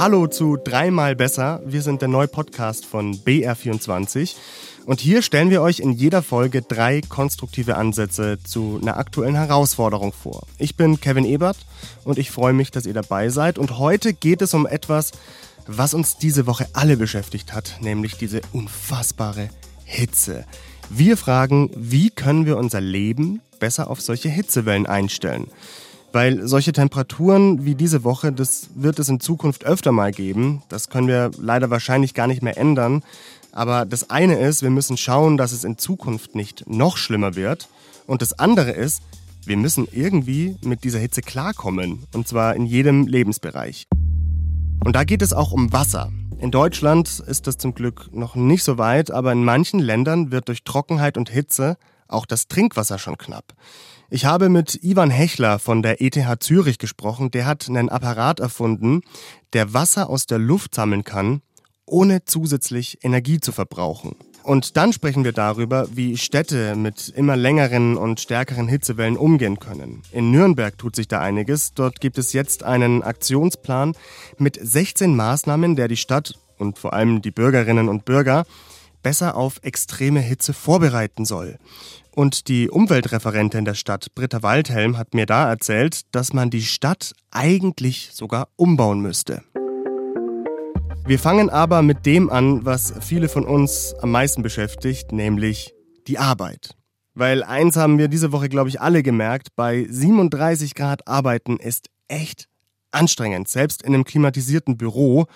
Hallo zu Dreimal Besser. Wir sind der neue Podcast von BR24. Und hier stellen wir euch in jeder Folge drei konstruktive Ansätze zu einer aktuellen Herausforderung vor. Ich bin Kevin Ebert und ich freue mich, dass ihr dabei seid. Und heute geht es um etwas, was uns diese Woche alle beschäftigt hat, nämlich diese unfassbare Hitze. Wir fragen, wie können wir unser Leben besser auf solche Hitzewellen einstellen? Weil solche Temperaturen wie diese Woche, das wird es in Zukunft öfter mal geben. Das können wir leider wahrscheinlich gar nicht mehr ändern. Aber das eine ist, wir müssen schauen, dass es in Zukunft nicht noch schlimmer wird. Und das andere ist, wir müssen irgendwie mit dieser Hitze klarkommen. Und zwar in jedem Lebensbereich. Und da geht es auch um Wasser. In Deutschland ist das zum Glück noch nicht so weit, aber in manchen Ländern wird durch Trockenheit und Hitze auch das Trinkwasser schon knapp. Ich habe mit Ivan Hechler von der ETH Zürich gesprochen. Der hat einen Apparat erfunden, der Wasser aus der Luft sammeln kann, ohne zusätzlich Energie zu verbrauchen. Und dann sprechen wir darüber, wie Städte mit immer längeren und stärkeren Hitzewellen umgehen können. In Nürnberg tut sich da einiges. Dort gibt es jetzt einen Aktionsplan mit 16 Maßnahmen, der die Stadt und vor allem die Bürgerinnen und Bürger besser auf extreme Hitze vorbereiten soll. Und die Umweltreferentin der Stadt, Britta Waldhelm, hat mir da erzählt, dass man die Stadt eigentlich sogar umbauen müsste. Wir fangen aber mit dem an, was viele von uns am meisten beschäftigt, nämlich die Arbeit. Weil eins haben wir diese Woche, glaube ich, alle gemerkt, bei 37 Grad arbeiten ist echt anstrengend, selbst in einem klimatisierten Büro.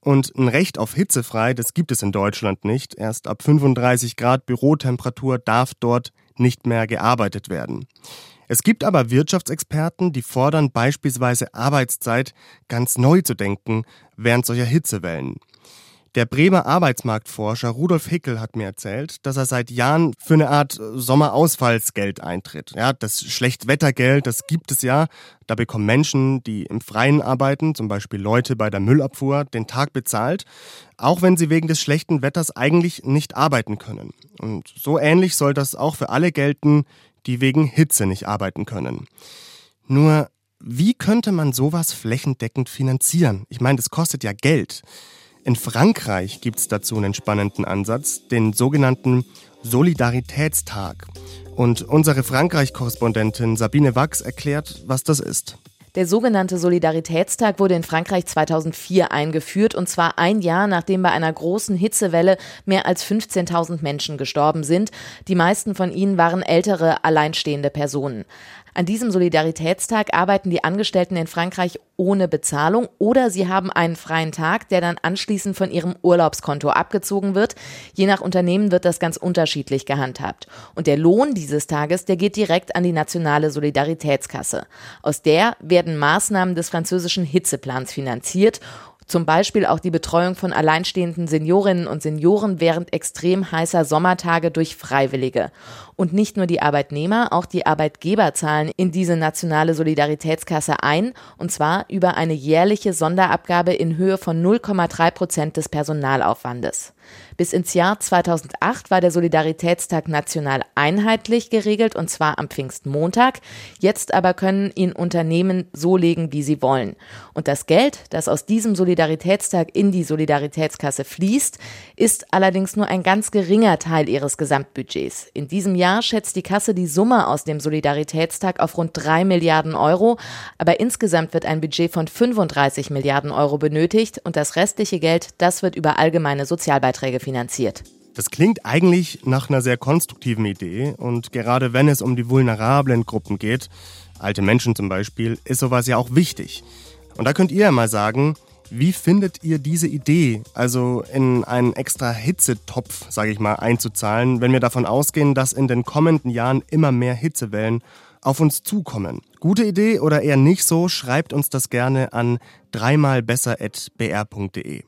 Und ein Recht auf hitzefrei, das gibt es in Deutschland nicht. Erst ab 35 Grad Bürotemperatur darf dort nicht mehr gearbeitet werden. Es gibt aber Wirtschaftsexperten, die fordern beispielsweise Arbeitszeit ganz neu zu denken während solcher Hitzewellen. Der Bremer Arbeitsmarktforscher Rudolf Hickel hat mir erzählt, dass er seit Jahren für eine Art Sommerausfallsgeld eintritt. Ja, das Schlechtwettergeld, das gibt es ja. Da bekommen Menschen, die im Freien arbeiten, zum Beispiel Leute bei der Müllabfuhr, den Tag bezahlt, auch wenn sie wegen des schlechten Wetters eigentlich nicht arbeiten können. Und so ähnlich soll das auch für alle gelten, die wegen Hitze nicht arbeiten können. Nur, wie könnte man sowas flächendeckend finanzieren? Ich meine, das kostet ja Geld. In Frankreich gibt es dazu einen spannenden Ansatz, den sogenannten Solidaritätstag. Und unsere Frankreich-Korrespondentin Sabine Wachs erklärt, was das ist. Der sogenannte Solidaritätstag wurde in Frankreich 2004 eingeführt und zwar ein Jahr nachdem bei einer großen Hitzewelle mehr als 15.000 Menschen gestorben sind. Die meisten von ihnen waren ältere, alleinstehende Personen. An diesem Solidaritätstag arbeiten die Angestellten in Frankreich ohne Bezahlung oder sie haben einen freien Tag, der dann anschließend von ihrem Urlaubskonto abgezogen wird. Je nach Unternehmen wird das ganz unterschiedlich gehandhabt. Und der Lohn dieses Tages, der geht direkt an die nationale Solidaritätskasse. Aus der werden Maßnahmen des französischen Hitzeplans finanziert zum Beispiel auch die Betreuung von alleinstehenden Seniorinnen und Senioren während extrem heißer Sommertage durch Freiwillige. Und nicht nur die Arbeitnehmer, auch die Arbeitgeber zahlen in diese nationale Solidaritätskasse ein, und zwar über eine jährliche Sonderabgabe in Höhe von 0,3 Prozent des Personalaufwandes. Bis ins Jahr 2008 war der Solidaritätstag national einheitlich geregelt, und zwar am Pfingstmontag. Jetzt aber können ihn Unternehmen so legen, wie sie wollen. Und das Geld, das aus diesem Solidaritätstag in die Solidaritätskasse fließt, ist allerdings nur ein ganz geringer Teil ihres Gesamtbudgets. In diesem Jahr schätzt die Kasse die Summe aus dem Solidaritätstag auf rund drei Milliarden Euro, aber insgesamt wird ein Budget von 35 Milliarden Euro benötigt und das restliche Geld, das wird über allgemeine Sozialbeiträge finanziert. Das klingt eigentlich nach einer sehr konstruktiven Idee und gerade wenn es um die vulnerablen Gruppen geht, alte Menschen zum Beispiel, ist sowas ja auch wichtig. Und da könnt ihr ja mal sagen, wie findet ihr diese Idee, also in einen extra Hitzetopf, sage ich mal, einzuzahlen, wenn wir davon ausgehen, dass in den kommenden Jahren immer mehr Hitzewellen auf uns zukommen? Gute Idee oder eher nicht so? Schreibt uns das gerne an dreimalbesser.br.de.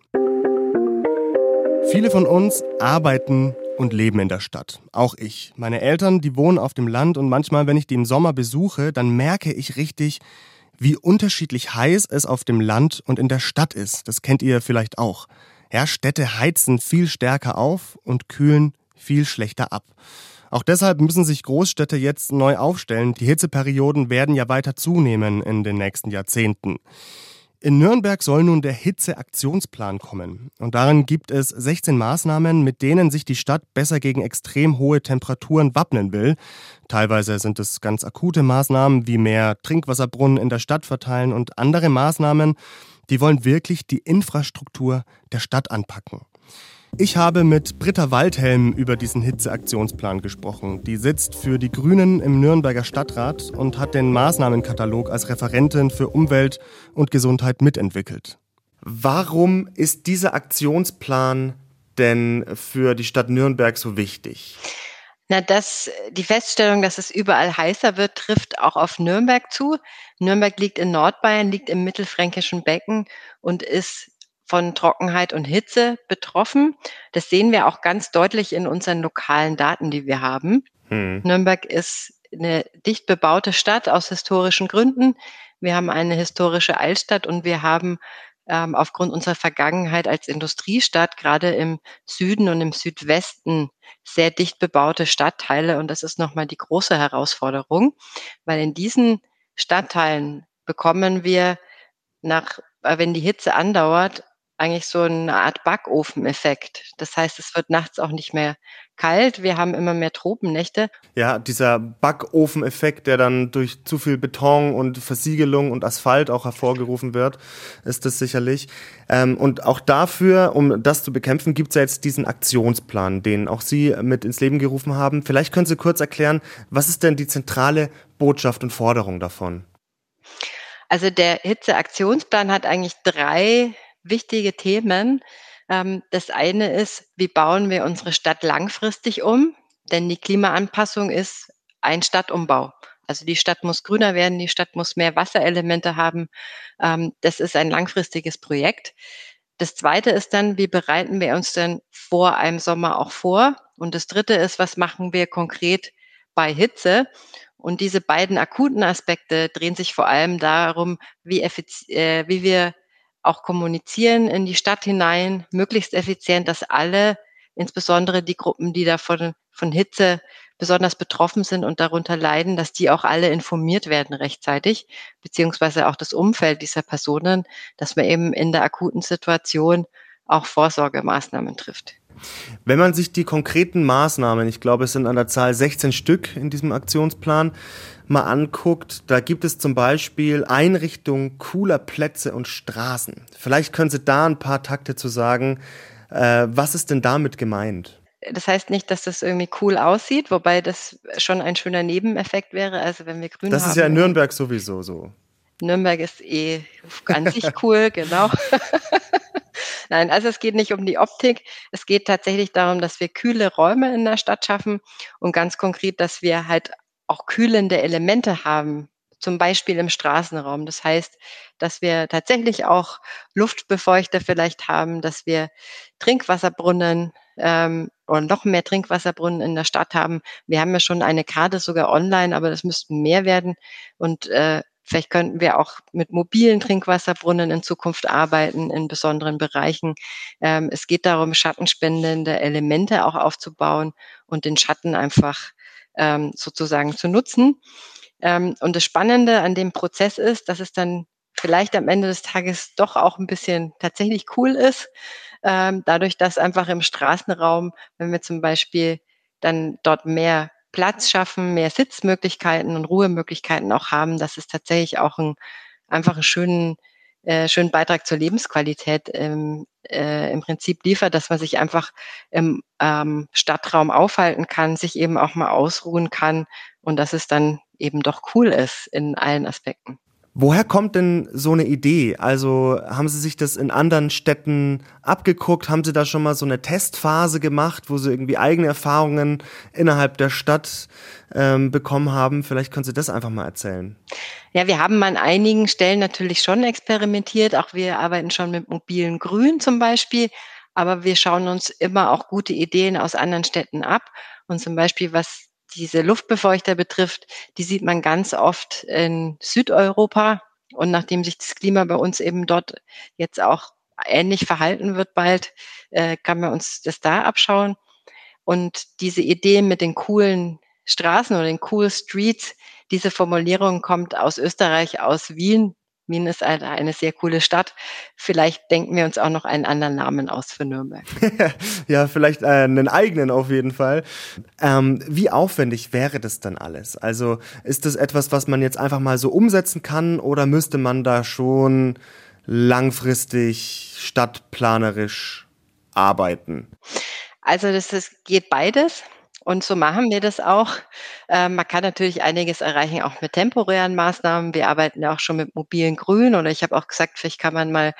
Viele von uns arbeiten und leben in der Stadt. Auch ich. Meine Eltern, die wohnen auf dem Land und manchmal, wenn ich die im Sommer besuche, dann merke ich richtig, wie unterschiedlich heiß es auf dem Land und in der Stadt ist. Das kennt ihr vielleicht auch. Ja, Städte heizen viel stärker auf und kühlen viel schlechter ab. Auch deshalb müssen sich Großstädte jetzt neu aufstellen. Die Hitzeperioden werden ja weiter zunehmen in den nächsten Jahrzehnten. In Nürnberg soll nun der Hitzeaktionsplan kommen. Und darin gibt es 16 Maßnahmen, mit denen sich die Stadt besser gegen extrem hohe Temperaturen wappnen will. Teilweise sind es ganz akute Maßnahmen wie mehr Trinkwasserbrunnen in der Stadt verteilen und andere Maßnahmen, die wollen wirklich die Infrastruktur der Stadt anpacken. Ich habe mit Britta Waldhelm über diesen Hitzeaktionsplan gesprochen. Die sitzt für die Grünen im Nürnberger Stadtrat und hat den Maßnahmenkatalog als Referentin für Umwelt und Gesundheit mitentwickelt. Warum ist dieser Aktionsplan denn für die Stadt Nürnberg so wichtig? Na, das, die Feststellung, dass es überall heißer wird, trifft auch auf Nürnberg zu. Nürnberg liegt in Nordbayern, liegt im mittelfränkischen Becken und ist von Trockenheit und Hitze betroffen. Das sehen wir auch ganz deutlich in unseren lokalen Daten, die wir haben. Hm. Nürnberg ist eine dicht bebaute Stadt aus historischen Gründen. Wir haben eine historische Altstadt und wir haben ähm, aufgrund unserer Vergangenheit als Industriestadt gerade im Süden und im Südwesten sehr dicht bebaute Stadtteile. Und das ist nochmal die große Herausforderung, weil in diesen Stadtteilen bekommen wir nach, äh, wenn die Hitze andauert, eigentlich so eine Art Backofeneffekt. Das heißt, es wird nachts auch nicht mehr kalt. Wir haben immer mehr Tropennächte. Ja, dieser Backofeneffekt, der dann durch zu viel Beton und Versiegelung und Asphalt auch hervorgerufen wird, ist das sicherlich. Ähm, und auch dafür, um das zu bekämpfen, gibt es ja jetzt diesen Aktionsplan, den auch Sie mit ins Leben gerufen haben. Vielleicht können Sie kurz erklären, was ist denn die zentrale Botschaft und Forderung davon? Also der Hitzeaktionsplan hat eigentlich drei wichtige Themen. Ähm, das eine ist, wie bauen wir unsere Stadt langfristig um? Denn die Klimaanpassung ist ein Stadtumbau. Also die Stadt muss grüner werden, die Stadt muss mehr Wasserelemente haben. Ähm, das ist ein langfristiges Projekt. Das zweite ist dann, wie bereiten wir uns denn vor einem Sommer auch vor? Und das dritte ist, was machen wir konkret bei Hitze? Und diese beiden akuten Aspekte drehen sich vor allem darum, wie, äh, wie wir auch kommunizieren in die Stadt hinein, möglichst effizient, dass alle, insbesondere die Gruppen, die davon von Hitze besonders betroffen sind und darunter leiden, dass die auch alle informiert werden rechtzeitig, beziehungsweise auch das Umfeld dieser Personen, dass man eben in der akuten Situation auch Vorsorgemaßnahmen trifft. Wenn man sich die konkreten Maßnahmen, ich glaube, es sind an der Zahl 16 Stück in diesem Aktionsplan, mal anguckt, da gibt es zum Beispiel Einrichtung cooler Plätze und Straßen. Vielleicht können Sie da ein paar Takte zu sagen. Äh, was ist denn damit gemeint? Das heißt nicht, dass das irgendwie cool aussieht, wobei das schon ein schöner Nebeneffekt wäre. Also wenn wir grün das haben. Das ist ja in Nürnberg sowieso so. Nürnberg ist eh an sich cool, genau. Nein, also es geht nicht um die Optik. Es geht tatsächlich darum, dass wir kühle Räume in der Stadt schaffen und ganz konkret, dass wir halt auch kühlende Elemente haben, zum Beispiel im Straßenraum. Das heißt, dass wir tatsächlich auch Luftbefeuchter vielleicht haben, dass wir Trinkwasserbrunnen ähm, und noch mehr Trinkwasserbrunnen in der Stadt haben. Wir haben ja schon eine Karte sogar online, aber das müssten mehr werden. Und äh, Vielleicht könnten wir auch mit mobilen Trinkwasserbrunnen in Zukunft arbeiten in besonderen Bereichen. Ähm, es geht darum, schattenspendende Elemente auch aufzubauen und den Schatten einfach ähm, sozusagen zu nutzen. Ähm, und das Spannende an dem Prozess ist, dass es dann vielleicht am Ende des Tages doch auch ein bisschen tatsächlich cool ist, ähm, dadurch, dass einfach im Straßenraum, wenn wir zum Beispiel dann dort mehr Platz schaffen, mehr Sitzmöglichkeiten und Ruhemöglichkeiten auch haben, dass es tatsächlich auch ein, einfach einen schönen, äh, schönen Beitrag zur Lebensqualität ähm, äh, im Prinzip liefert, dass man sich einfach im ähm, Stadtraum aufhalten kann, sich eben auch mal ausruhen kann und dass es dann eben doch cool ist in allen Aspekten. Woher kommt denn so eine Idee? Also haben Sie sich das in anderen Städten abgeguckt? Haben Sie da schon mal so eine Testphase gemacht, wo Sie irgendwie eigene Erfahrungen innerhalb der Stadt ähm, bekommen haben? Vielleicht können Sie das einfach mal erzählen. Ja, wir haben an einigen Stellen natürlich schon experimentiert. Auch wir arbeiten schon mit mobilen Grün zum Beispiel. Aber wir schauen uns immer auch gute Ideen aus anderen Städten ab. Und zum Beispiel, was diese Luftbefeuchter betrifft, die sieht man ganz oft in Südeuropa. Und nachdem sich das Klima bei uns eben dort jetzt auch ähnlich verhalten wird bald, äh, kann man uns das da abschauen. Und diese Idee mit den coolen Straßen oder den cool Streets, diese Formulierung kommt aus Österreich, aus Wien. Wien ist eine, eine sehr coole Stadt. Vielleicht denken wir uns auch noch einen anderen Namen aus für Nürnberg. ja, vielleicht äh, einen eigenen auf jeden Fall. Ähm, wie aufwendig wäre das dann alles? Also ist das etwas, was man jetzt einfach mal so umsetzen kann oder müsste man da schon langfristig stadtplanerisch arbeiten? Also das, das geht beides. Und so machen wir das auch. Äh, man kann natürlich einiges erreichen, auch mit temporären Maßnahmen. Wir arbeiten ja auch schon mit mobilen Grün oder ich habe auch gesagt, vielleicht kann man mal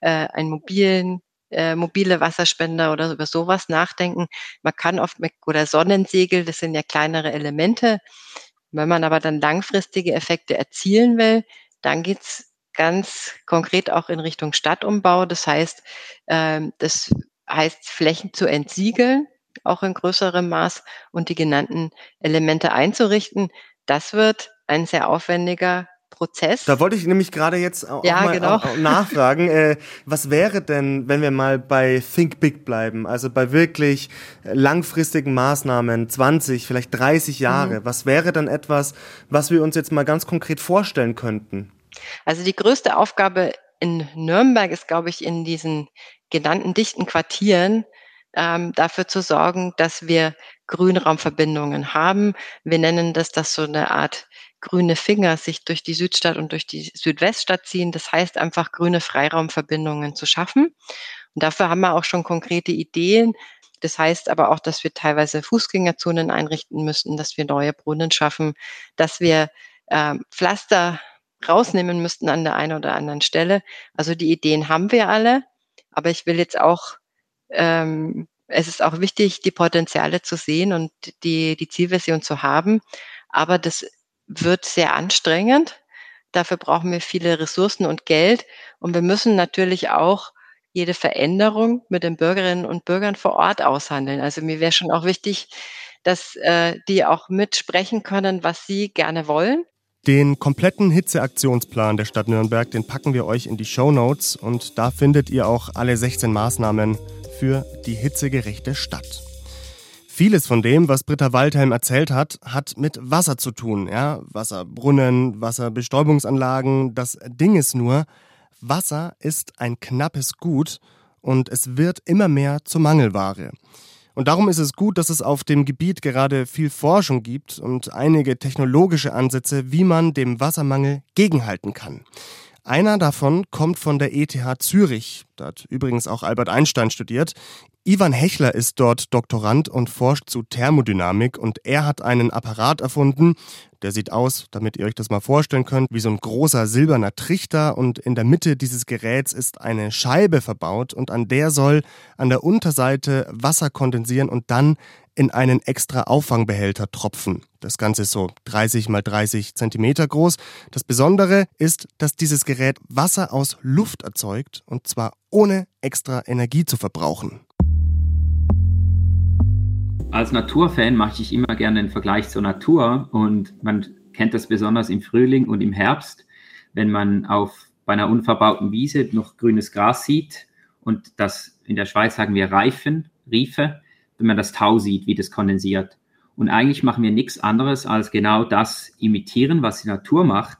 äh, einen mobilen äh, mobile Wasserspender oder über sowas nachdenken. Man kann oft mit oder Sonnensegel, das sind ja kleinere Elemente. Wenn man aber dann langfristige Effekte erzielen will, dann geht's ganz konkret auch in Richtung Stadtumbau. Das heißt, ähm, das heißt Flächen zu entsiegeln auch in größerem Maß und die genannten Elemente einzurichten. Das wird ein sehr aufwendiger Prozess. Da wollte ich nämlich gerade jetzt auch, ja, mal genau. auch, nachfragen, äh, was wäre denn, wenn wir mal bei Think Big bleiben, also bei wirklich langfristigen Maßnahmen, 20, vielleicht 30 Jahre, mhm. was wäre dann etwas, was wir uns jetzt mal ganz konkret vorstellen könnten? Also die größte Aufgabe in Nürnberg ist, glaube ich, in diesen genannten dichten Quartieren ähm, dafür zu sorgen, dass wir Grünraumverbindungen haben. Wir nennen das, dass so eine Art grüne Finger sich durch die Südstadt und durch die Südweststadt ziehen. Das heißt einfach grüne Freiraumverbindungen zu schaffen. Und dafür haben wir auch schon konkrete Ideen. Das heißt aber auch, dass wir teilweise Fußgängerzonen einrichten müssen, dass wir neue Brunnen schaffen, dass wir äh, Pflaster rausnehmen müssten an der einen oder anderen Stelle. Also die Ideen haben wir alle, aber ich will jetzt auch ähm, es ist auch wichtig, die Potenziale zu sehen und die, die Zielversion zu haben. Aber das wird sehr anstrengend. Dafür brauchen wir viele Ressourcen und Geld. Und wir müssen natürlich auch jede Veränderung mit den Bürgerinnen und Bürgern vor Ort aushandeln. Also mir wäre schon auch wichtig, dass äh, die auch mitsprechen können, was sie gerne wollen. Den kompletten Hitzeaktionsplan der Stadt Nürnberg, den packen wir euch in die Show Notes und da findet ihr auch alle 16 Maßnahmen für die hitzegerechte Stadt. Vieles von dem, was Britta Waldhelm erzählt hat, hat mit Wasser zu tun. Ja? Wasserbrunnen, Wasserbestäubungsanlagen. Das Ding ist nur, Wasser ist ein knappes Gut und es wird immer mehr zur Mangelware. Und darum ist es gut, dass es auf dem Gebiet gerade viel Forschung gibt und einige technologische Ansätze, wie man dem Wassermangel gegenhalten kann. Einer davon kommt von der ETH Zürich. Da hat übrigens auch Albert Einstein studiert. Ivan Hechler ist dort Doktorand und forscht zu Thermodynamik und er hat einen Apparat erfunden, der sieht aus, damit ihr euch das mal vorstellen könnt, wie so ein großer silberner Trichter und in der Mitte dieses Geräts ist eine Scheibe verbaut und an der soll an der Unterseite Wasser kondensieren und dann in einen extra Auffangbehälter tropfen. Das Ganze ist so 30 mal 30 Zentimeter groß. Das Besondere ist, dass dieses Gerät Wasser aus Luft erzeugt und zwar ohne extra Energie zu verbrauchen. Als Naturfan mache ich immer gerne einen Vergleich zur Natur und man kennt das besonders im Frühling und im Herbst, wenn man auf bei einer unverbauten Wiese noch grünes Gras sieht und das in der Schweiz sagen wir Reifen, Riefe, wenn man das Tau sieht, wie das kondensiert. Und eigentlich machen wir nichts anderes als genau das imitieren, was die Natur macht,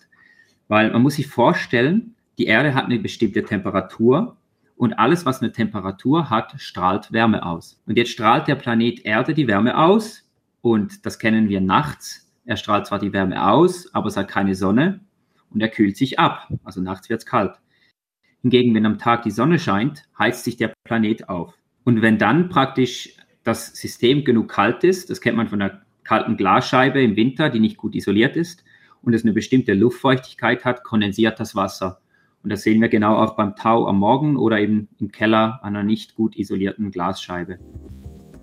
weil man muss sich vorstellen, die Erde hat eine bestimmte Temperatur und alles, was eine Temperatur hat, strahlt Wärme aus. Und jetzt strahlt der Planet Erde die Wärme aus und das kennen wir nachts. Er strahlt zwar die Wärme aus, aber es hat keine Sonne und er kühlt sich ab. Also nachts wird es kalt. Hingegen, wenn am Tag die Sonne scheint, heizt sich der Planet auf. Und wenn dann praktisch das System genug kalt ist, das kennt man von einer kalten Glasscheibe im Winter, die nicht gut isoliert ist, und es eine bestimmte Luftfeuchtigkeit hat, kondensiert das Wasser. Und das sehen wir genau auch beim Tau am Morgen oder eben im Keller einer nicht gut isolierten Glasscheibe.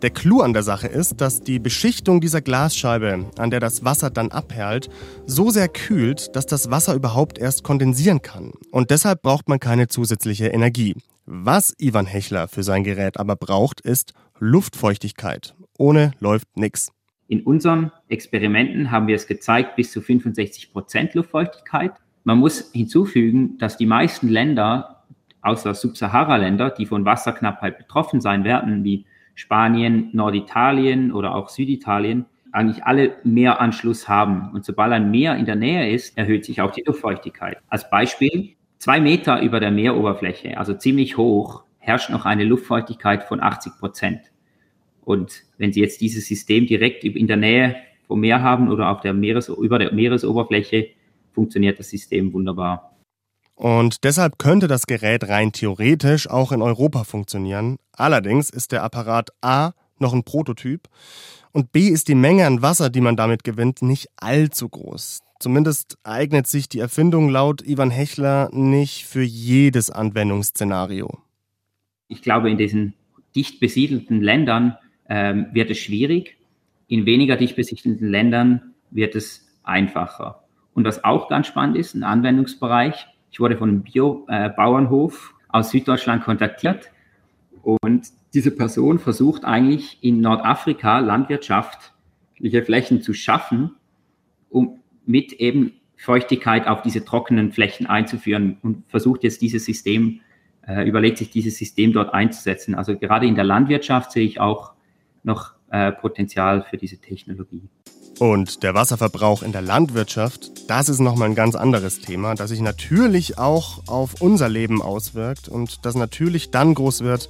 Der Clou an der Sache ist, dass die Beschichtung dieser Glasscheibe, an der das Wasser dann abperlt, so sehr kühlt, dass das Wasser überhaupt erst kondensieren kann. Und deshalb braucht man keine zusätzliche Energie. Was Ivan Hechler für sein Gerät aber braucht, ist Luftfeuchtigkeit. Ohne läuft nichts. In unseren Experimenten haben wir es gezeigt, bis zu 65 Prozent Luftfeuchtigkeit. Man muss hinzufügen, dass die meisten Länder, außer Subsahara-Länder, die von Wasserknappheit betroffen sein werden, wie Spanien, Norditalien oder auch Süditalien, eigentlich alle Meeranschluss haben. Und sobald ein Meer in der Nähe ist, erhöht sich auch die Luftfeuchtigkeit. Als Beispiel, zwei Meter über der Meeroberfläche, also ziemlich hoch, herrscht noch eine Luftfeuchtigkeit von 80 Prozent. Und wenn Sie jetzt dieses System direkt in der Nähe vom Meer haben oder auf der Meeres, über der Meeresoberfläche, funktioniert das System wunderbar. Und deshalb könnte das Gerät rein theoretisch auch in Europa funktionieren. Allerdings ist der Apparat A noch ein Prototyp und B ist die Menge an Wasser, die man damit gewinnt, nicht allzu groß. Zumindest eignet sich die Erfindung laut Ivan Hechler nicht für jedes Anwendungsszenario. Ich glaube, in diesen dicht besiedelten Ländern ähm, wird es schwierig. In weniger dicht besiedelten Ländern wird es einfacher. Und was auch ganz spannend ist, ein Anwendungsbereich. Ich wurde von einem Bio-Bauernhof äh, aus Süddeutschland kontaktiert und diese Person versucht eigentlich in Nordafrika landwirtschaftliche Flächen zu schaffen, um mit eben Feuchtigkeit auf diese trockenen Flächen einzuführen und versucht jetzt dieses System, äh, überlegt sich dieses System dort einzusetzen. Also gerade in der Landwirtschaft sehe ich auch noch äh, Potenzial für diese Technologie. Und der Wasserverbrauch in der Landwirtschaft, das ist nochmal ein ganz anderes Thema, das sich natürlich auch auf unser Leben auswirkt und das natürlich dann groß wird,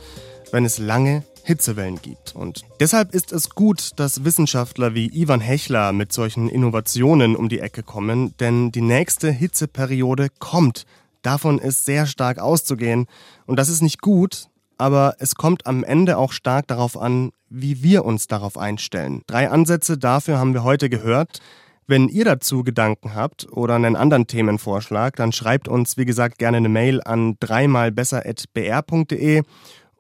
wenn es lange Hitzewellen gibt. Und deshalb ist es gut, dass Wissenschaftler wie Ivan Hechler mit solchen Innovationen um die Ecke kommen, denn die nächste Hitzeperiode kommt. Davon ist sehr stark auszugehen. Und das ist nicht gut, aber es kommt am Ende auch stark darauf an, wie wir uns darauf einstellen. Drei Ansätze dafür haben wir heute gehört. Wenn ihr dazu Gedanken habt oder einen anderen Themenvorschlag, dann schreibt uns, wie gesagt, gerne eine Mail an dreimalbesser.br.de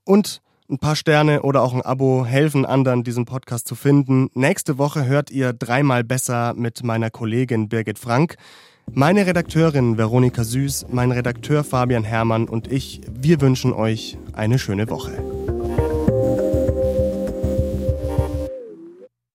und ein paar Sterne oder auch ein Abo helfen anderen, diesen Podcast zu finden. Nächste Woche hört ihr dreimal besser mit meiner Kollegin Birgit Frank. Meine Redakteurin Veronika Süß, mein Redakteur Fabian Herrmann und ich, wir wünschen euch eine schöne Woche.